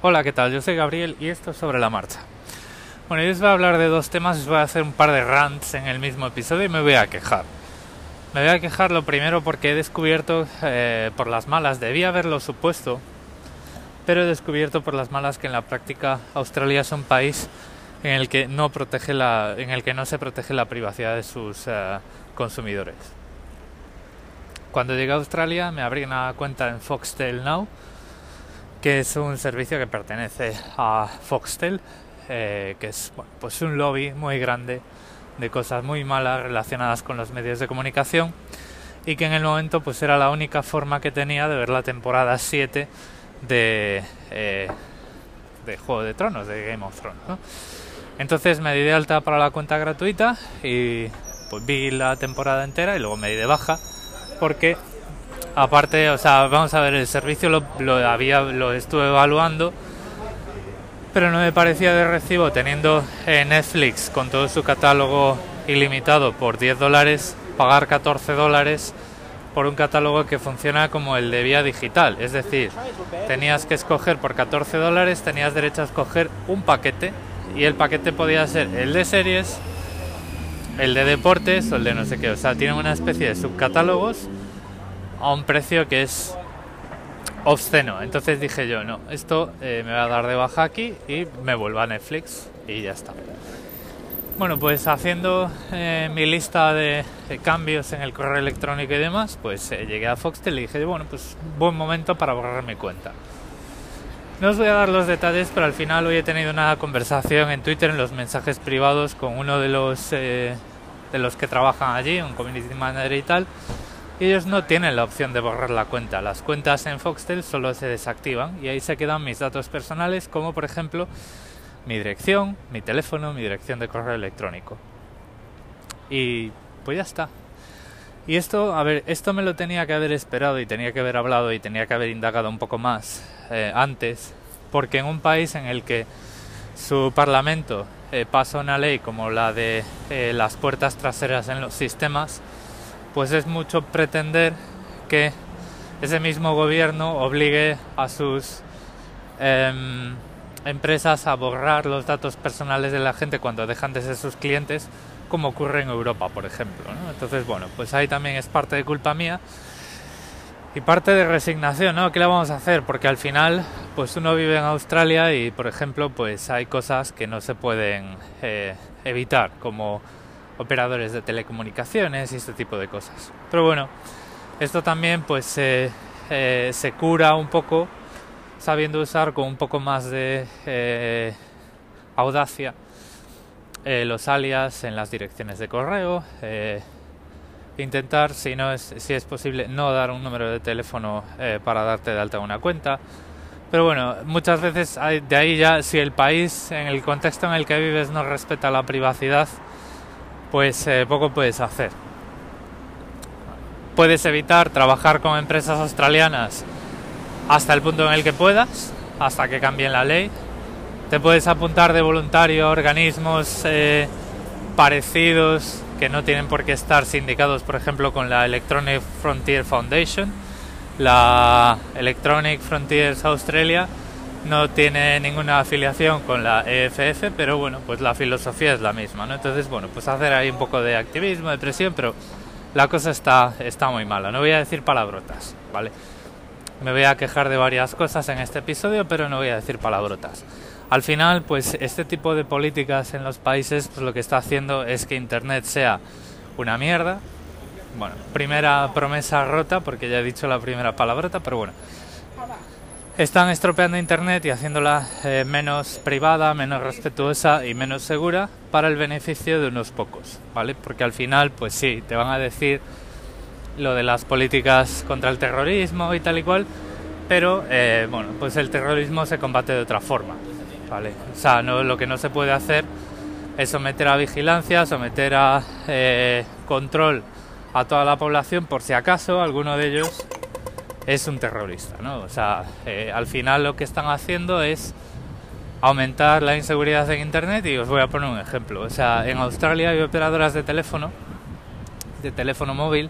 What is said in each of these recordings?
Hola, ¿qué tal? Yo soy Gabriel y esto es sobre la marcha. Bueno, yo os voy a hablar de dos temas, os voy a hacer un par de rants en el mismo episodio y me voy a quejar. Me voy a quejar lo primero porque he descubierto eh, por las malas, debía haberlo supuesto, pero he descubierto por las malas que en la práctica Australia es un país en el que no protege la, en el que no se protege la privacidad de sus eh, consumidores. Cuando llegué a Australia me abrí una cuenta en Foxtel Now, que es un servicio que pertenece a Foxtel, eh, que es pues un lobby muy grande de cosas muy malas relacionadas con los medios de comunicación y que en el momento pues era la única forma que tenía de ver la temporada 7 de, eh, de Juego de Tronos, de Game of Thrones. Entonces me di de alta para la cuenta gratuita y pues vi la temporada entera y luego me di de baja porque aparte, o sea, vamos a ver, el servicio lo, había lo estuve evaluando pero no me parecía de recibo teniendo eh, Netflix con todo su catálogo ilimitado por 10 dólares, pagar 14 dólares por un catálogo que funciona como el de vía digital. Es decir, tenías que escoger por 14 dólares, tenías derecho a escoger un paquete y el paquete podía ser el de series, el de deportes o el de no sé qué. O sea, tienen una especie de subcatálogos a un precio que es obsceno. Entonces dije yo, no, esto eh, me va a dar de baja aquí y me vuelvo a Netflix y ya está. Bueno, pues haciendo eh, mi lista de, cambios en el correo electrónico y demás, pues eh, llegué a Foxtel y dije, bueno, pues buen momento para borrar mi cuenta. No os voy a dar los detalles, pero al final hoy he tenido una conversación en Twitter, en los mensajes privados, con uno de los, de los que trabajan allí, un community manager y tal, ellos no tienen la opción de borrar la cuenta. Las cuentas en Foxtel solo se desactivan y ahí se quedan mis datos personales como por ejemplo mi dirección, mi teléfono, mi dirección de correo electrónico. Y pues ya está. Y esto, a ver, esto me lo tenía que haber esperado y tenía que haber hablado y tenía que haber indagado un poco más eh, antes, porque en un país en el que su parlamento eh, pasa una ley como la de eh, las puertas traseras en los sistemas, pues es mucho pretender que ese mismo gobierno obligue a sus em, empresas a borrar los datos personales de la gente cuando dejan de ser sus clientes, como ocurre en Europa, por ejemplo. Entonces, bueno, pues ahí también es parte de culpa mía y parte de resignación, ¿no? ¿Qué le vamos a hacer? Porque al final, pues uno vive en Australia y, por ejemplo, pues hay cosas que no se pueden eh, evitar, como operadores de telecomunicaciones y este tipo de cosas. Pero bueno, esto también pues eh, se cura un poco sabiendo usar con un poco más de eh, audacia eh, los alias en las direcciones de correo. intentar, si no es, si es posible, no dar un número de teléfono para darte de alta una cuenta. Pero bueno, muchas veces de ahí ya, si el país, en el contexto en el que vives, no respeta la privacidad, pues eh, poco puedes hacer. Puedes evitar trabajar con empresas australianas hasta el punto en el que puedas, hasta que cambien la ley. Te puedes apuntar de voluntario a organismos eh, parecidos que no tienen por qué estar sindicados, por ejemplo, con la Electronic Frontier Foundation, la Electronic Frontiers Australia no tiene ninguna afiliación con la EFF, pero bueno, pues la filosofía es la misma, ¿no? Entonces, bueno, pues hacer ahí un poco de activismo, de presión, pero la cosa está, está muy mala. No voy a decir palabrotas, ¿vale? Me voy a quejar de varias cosas en este episodio, pero no voy a decir palabrotas. Al final, pues este tipo de políticas en los países, pues lo que está haciendo es que Internet sea una mierda. Bueno, primera promesa rota, porque ya he dicho la primera palabrota, pero bueno están estropeando Internet y haciéndola eh, menos privada, menos respetuosa y menos segura para el beneficio de unos pocos, ¿vale? Porque al final, pues sí, te van a decir lo de las políticas contra el terrorismo y tal y cual, pero eh, bueno, pues el terrorismo se combate de otra forma, ¿vale? O sea, no, lo que no se puede hacer es someter a vigilancia, someter a eh, control a toda la población por si acaso alguno de ellos es un terrorista, ¿no? O sea, eh, al final lo que están haciendo es aumentar la inseguridad en Internet y os voy a poner un ejemplo. O sea, en Australia hay operadoras de teléfono, de teléfono móvil,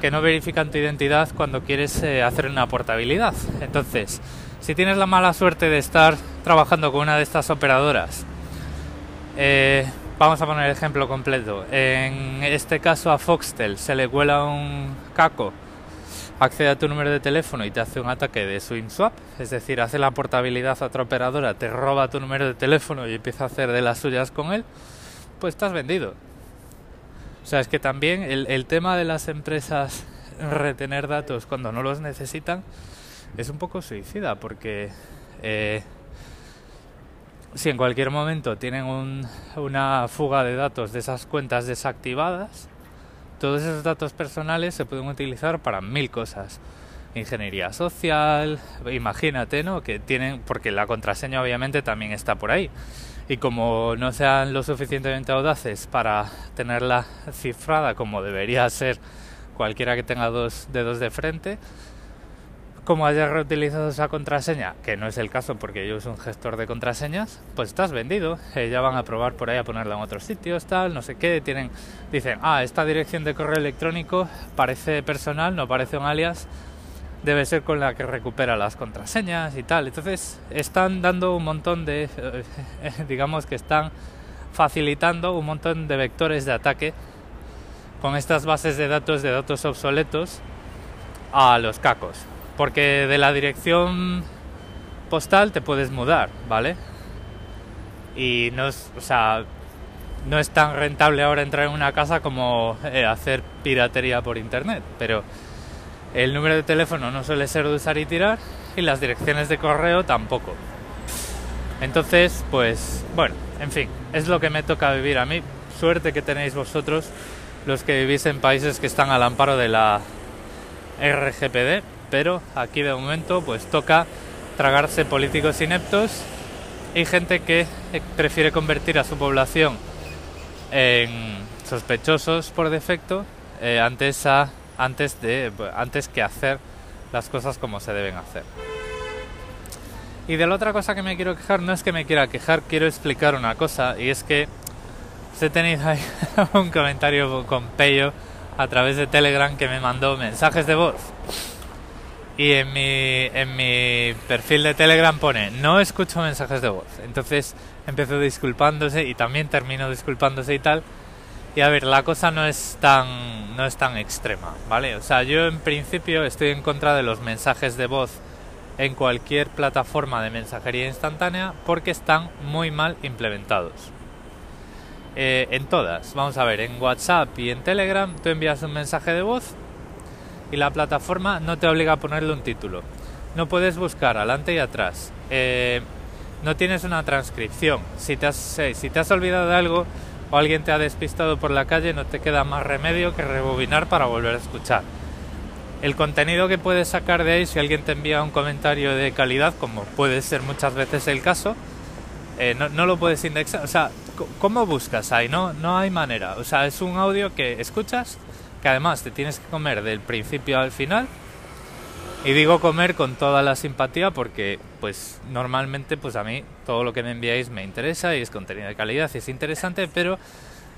que no verifican tu identidad cuando quieres eh, hacer una portabilidad. Entonces, si tienes la mala suerte de estar trabajando con una de estas operadoras, eh, vamos a poner el ejemplo completo. En este caso a Foxtel se le cuela un caco, accede a tu número de teléfono y te hace un ataque de swing swap, es decir, hace la portabilidad a otra operadora, te roba tu número de teléfono y empieza a hacer de las suyas con él, pues estás vendido. O sea, es que también el tema de las empresas retener datos cuando no los necesitan es un poco suicida porque eh, si en cualquier momento tienen una fuga de datos de esas cuentas desactivadas, todos esos datos personales se pueden utilizar para mil cosas. Ingeniería social, imagínate, ¿no? Que tienen, porque la contraseña obviamente también está por ahí. Y como no sean lo suficientemente audaces para tenerla cifrada como debería ser cualquiera que tenga dos dedos de frente, como hayas reutilizado esa contraseña, que no es el caso porque yo soy un gestor de contraseñas, pues estás vendido. Eh, ya van a probar por ahí a ponerla en otros sitios, tal, no sé qué. Tienen, dicen, ah, esta dirección de correo electrónico parece personal, no parece un alias, debe ser con la que recupera las contraseñas y tal. Entonces, están dando un montón de, digamos que están facilitando un montón de vectores de ataque con estas bases de datos de datos obsoletos a los cacos. Porque de la dirección postal te puedes mudar, ¿vale? Y no es, o sea, no es tan rentable ahora entrar en una casa como eh, hacer piratería por internet, pero el número de teléfono no suele ser de usar y tirar y las direcciones de correo tampoco. Entonces, pues bueno, en fin, es lo que me toca vivir a mí. Suerte que tenéis vosotros los que vivís en países que están al amparo de la RGPD, pero aquí de momento pues toca tragarse políticos ineptos y gente que prefiere convertir a su población en sospechosos por defecto eh, antes, a, antes, de, antes que hacer las cosas como se deben hacer. Y de la otra cosa que me quiero quejar no es que me quiera quejar, quiero explicar una cosa y es que he tenido ahí un comentario con Pello a través de Telegram que me mandó mensajes de voz. Y en mi, en mi perfil de Telegram pone, no escucho mensajes de voz. Entonces empezó disculpándose y también terminó disculpándose y tal. Y a ver, la cosa no es tan, no es tan extrema, ¿vale? O sea, yo en principio estoy en contra de los mensajes de voz en cualquier plataforma de mensajería instantánea porque están muy mal implementados. Eh, en todas. Vamos a ver, en WhatsApp y en Telegram tú envías un mensaje de voz y la plataforma no te obliga a ponerle un título. No puedes buscar adelante y atrás. Eh, no tienes una transcripción. Si te, has, eh, si te has olvidado de algo o alguien te ha despistado por la calle, no te queda más remedio que rebobinar para volver a escuchar. El contenido que puedes sacar de ahí, si alguien te envía un comentario de calidad, como puede ser muchas veces el caso, no, no, lo puedes indexar. O sea, ¿Cómo buscas ahí? No, no hay manera. O sea, es un audio que escuchas, que además te tienes que comer del principio al final. Y digo comer con toda la simpatía porque, pues, normalmente, pues a mí todo lo que me enviáis me interesa y es contenido de calidad y es interesante, pero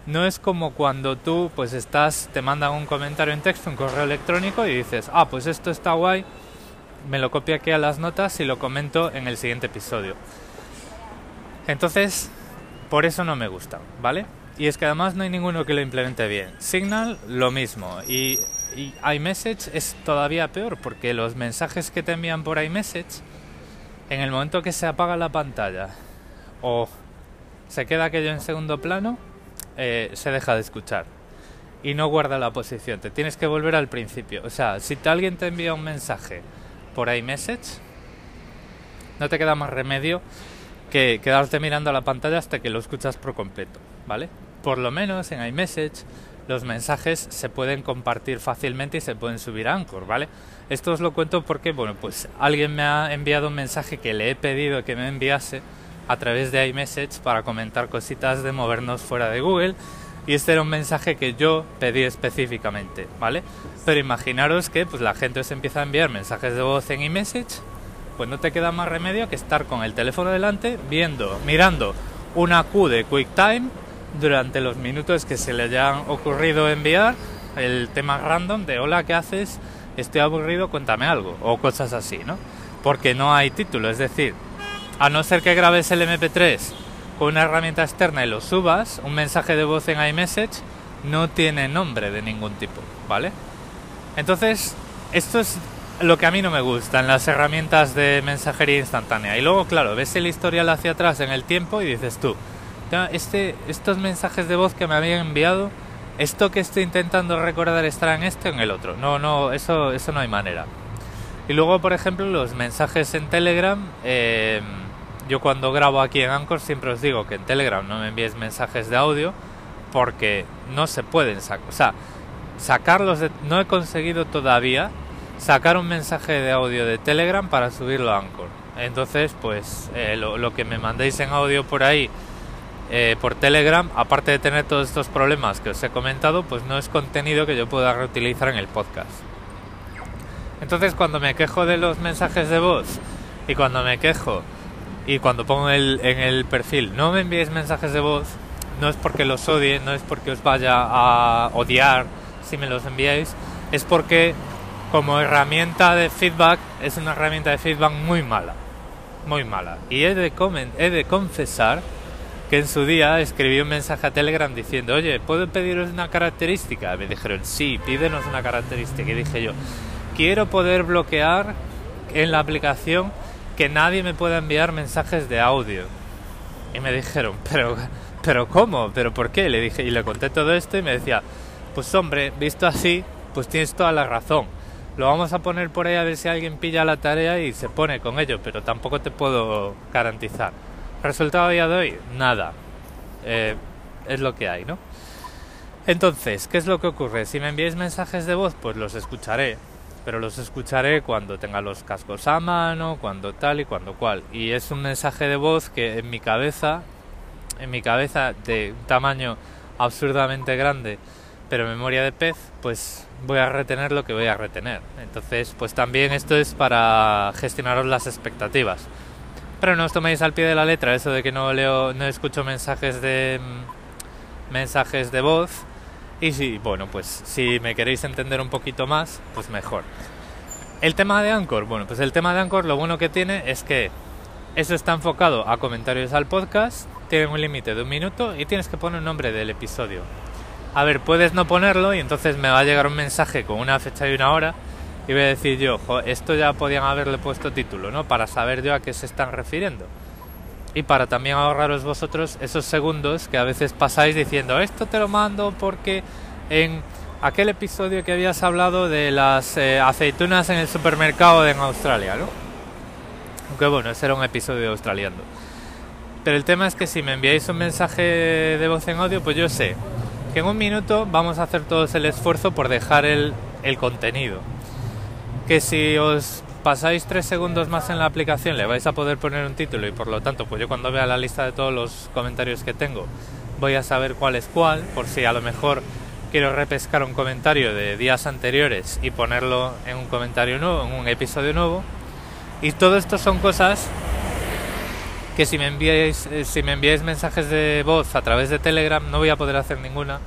no es como cuando tú, pues, estás, te mandan un comentario en texto, un correo electrónico y dices, ah, pues esto está guay, me lo copio aquí a las notas y lo comento en el siguiente episodio. Entonces, por eso no me gusta, ¿vale? Y es que además no hay ninguno que lo implemente bien. Signal, lo mismo. Y, iMessage es todavía peor porque los mensajes que te envían por iMessage, en el momento que se apaga la pantalla o se queda aquello en segundo plano, eh, se deja de escuchar y no guarda la posición. Te tienes que volver al principio. O sea, si alguien te envía un mensaje por iMessage, no te queda más remedio que quedarte mirando a la pantalla hasta que lo escuchas por completo, ¿vale? Por lo menos en iMessage los mensajes se pueden compartir fácilmente y se pueden subir a Anchor, ¿vale? Esto os lo cuento porque, bueno, pues alguien me ha enviado un mensaje que le he pedido que me enviase a través de iMessage para comentar cositas de movernos fuera de Google y este era un mensaje que yo pedí específicamente, ¿vale? Pero imaginaros que pues la gente os empieza a enviar mensajes de voz en iMessage pues no te queda más remedio que estar con el teléfono delante viendo, mirando una Q de QuickTime durante los minutos que se le hayan ocurrido enviar el tema random de hola, ¿qué haces? Estoy aburrido, cuéntame algo o cosas así, ¿no? porque no hay título, es decir, a no ser que grabes el MP3 con una herramienta externa y lo subas, un mensaje de voz en iMessage no tiene nombre de ningún tipo, ¿vale? Entonces, esto es lo que a mí no me gusta en las herramientas de mensajería instantánea. Y luego, claro, ves el historial hacia atrás en el tiempo y dices tú, este, estos mensajes de voz que me habían enviado, esto que estoy intentando recordar estará en este o en el otro. No, no, eso, eso no hay manera. Y luego, por ejemplo, los mensajes en Telegram. Eh, yo cuando grabo aquí en Anchor siempre os digo que en Telegram no me envíes mensajes de audio porque no se pueden sacar. O sea, sacarlos de... No he conseguido todavía sacar un mensaje de audio de Telegram para subirlo a Anchor. Entonces, pues eh, lo, que me mandéis en audio por ahí, eh, por Telegram, aparte de tener todos estos problemas que os he comentado, pues no es contenido que yo pueda reutilizar en el podcast. Entonces, cuando me quejo de los mensajes de voz y cuando me quejo y cuando pongo el, en el perfil no me enviéis mensajes de voz, no es porque los odie, no es porque os vaya a odiar si me los enviáis, es porque como herramienta de feedback es una herramienta de feedback muy mala, muy mala. Y he de, he de confesar que en su día escribí un mensaje a Telegram diciendo, oye, ¿puedo pediros una característica? Me dijeron, sí, pídenos una característica. Y dije yo, quiero poder bloquear en la aplicación que nadie me pueda enviar mensajes de audio. Y me dijeron, pero, pero ¿cómo? ¿Pero por qué? Le dije, y le conté todo esto y me decía, pues hombre, visto así, pues tienes toda la razón. Lo vamos a poner por ahí a ver si alguien pilla la tarea y se pone con ello, pero tampoco te puedo garantizar. Resultado día de hoy, nada. Eh, es lo que hay, ¿no? Entonces, ¿qué es lo que ocurre? Si me enviáis mensajes de voz, pues los escucharé pero los escucharé cuando tenga los cascos a mano, cuando tal y cuando cual. Y es un mensaje de voz que en mi cabeza, en mi cabeza de un tamaño absurdamente grande, pero memoria de pez, pues voy a retener lo que voy a retener. Entonces, pues también esto es para gestionaros las expectativas. Pero no os toméis al pie de la letra eso de que no leo, no escucho mensajes de mm, mensajes de voz y si, bueno, pues si me queréis entender un poquito más, pues mejor. El tema de Anchor, bueno, pues el tema de Anchor lo bueno que tiene es que eso está enfocado a comentarios al podcast, tiene un límite de un minuto y tienes que poner un nombre del episodio. A ver, puedes no ponerlo y entonces me va a llegar un mensaje con una fecha y una hora y voy a decir yo, esto ya podían haberle puesto título, ¿no? Para saber yo a qué se están refiriendo y para también ahorraros vosotros esos segundos que a veces pasáis diciendo esto te lo mando porque en aquel episodio que habías hablado de las eh, aceitunas en el supermercado en Australia, ¿no? Aunque bueno, ese era un episodio australiano. Pero el tema es que si me enviáis un mensaje de voz en audio, pues yo sé que en un minuto vamos a hacer todos el esfuerzo por dejar el, el contenido. Que si os pasáis tres segundos más en la aplicación le vais a poder poner un título y por lo tanto pues yo cuando vea la lista de todos los comentarios que tengo voy a saber cuál es cuál por si a lo mejor quiero repescar un comentario de días anteriores y ponerlo en un comentario nuevo, en un episodio nuevo. Y todo esto son cosas que si me enviáis eh, si me enviáis mensajes de voz a través de Telegram no voy a poder hacer ninguna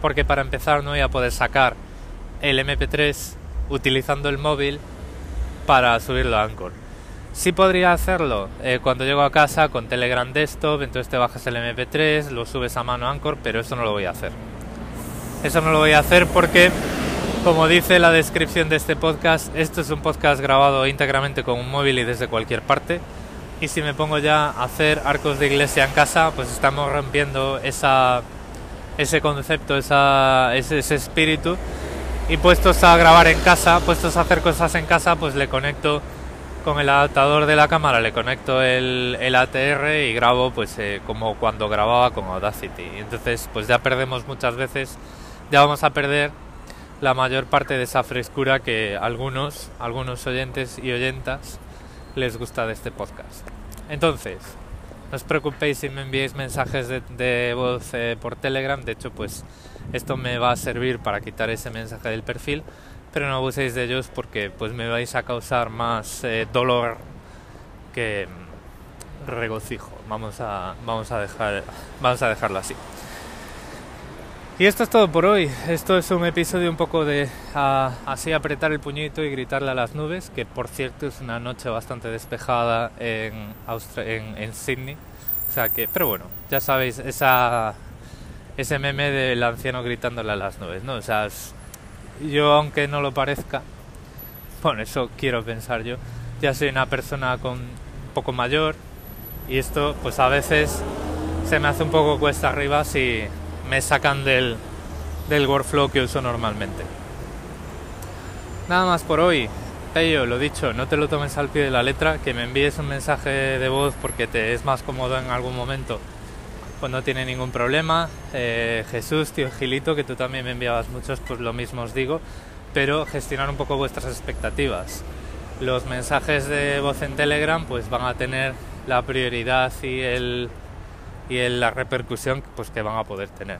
porque para empezar no voy a poder sacar el MP3 utilizando el móvil para subirlo a Anchor. Sí podría hacerlo eh, cuando llego a casa con Telegram Desktop, entonces te bajas el MP3, lo subes a mano a Anchor, pero eso no lo voy a hacer. Eso no lo voy a hacer porque, como dice la descripción de este podcast, esto es un podcast grabado íntegramente con un móvil y desde cualquier parte. Y si me pongo ya a hacer arcos de iglesia en casa, pues estamos rompiendo esa, ese concepto, esa, ese, ese espíritu y puestos a grabar en casa, puestos a hacer cosas en casa, pues le conecto con el adaptador de la cámara, le conecto el, el ATR y grabo pues eh, como cuando grababa con Audacity. Entonces pues ya perdemos muchas veces, ya vamos a perder la mayor parte de esa frescura que algunos, algunos oyentes y oyentas les gusta de este podcast. Entonces, no os preocupéis si me enviáis mensajes de, voz eh, por Telegram, de hecho pues esto me va a servir para quitar ese mensaje del perfil, pero no abuséis de ellos porque pues me vais a causar más eh, dolor que regocijo. Vamos a, vamos a dejar, vamos a dejarlo así. Y esto es todo por hoy. Esto es un episodio un poco de así apretar el puñito y gritarle a las nubes, que por cierto es una noche bastante despejada en, en, en Sydney. O sea que, pero bueno, ya sabéis, ese meme del anciano gritándole a las nubes, ¿no? O sea, yo aunque no lo parezca, bueno, eso quiero pensar yo, ya soy una persona con un poco mayor y esto pues a veces se me hace un poco cuesta arriba si me sacan del, del workflow que uso normalmente. Nada más por hoy. Pello, lo dicho, no te lo tomes al pie de la letra, que me envíes un mensaje de voz porque te es más cómodo en algún momento, pues no tiene ningún problema. Eh, Jesús, tío Gilito, que tú también me enviabas muchos, pues lo mismo os digo, pero gestionar un poco vuestras expectativas. Los mensajes de voz en Telegram pues van a tener la prioridad y el y la repercusión pues, que van a poder tener.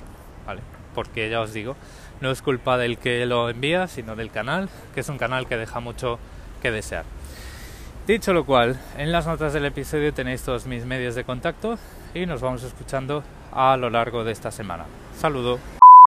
Porque ya os digo, no es culpa del que lo envía, sino del canal, que es un canal que deja mucho que desear. Dicho lo cual, en las notas del episodio tenéis todos mis medios de contacto y nos vamos escuchando a lo largo de esta semana. Saludo.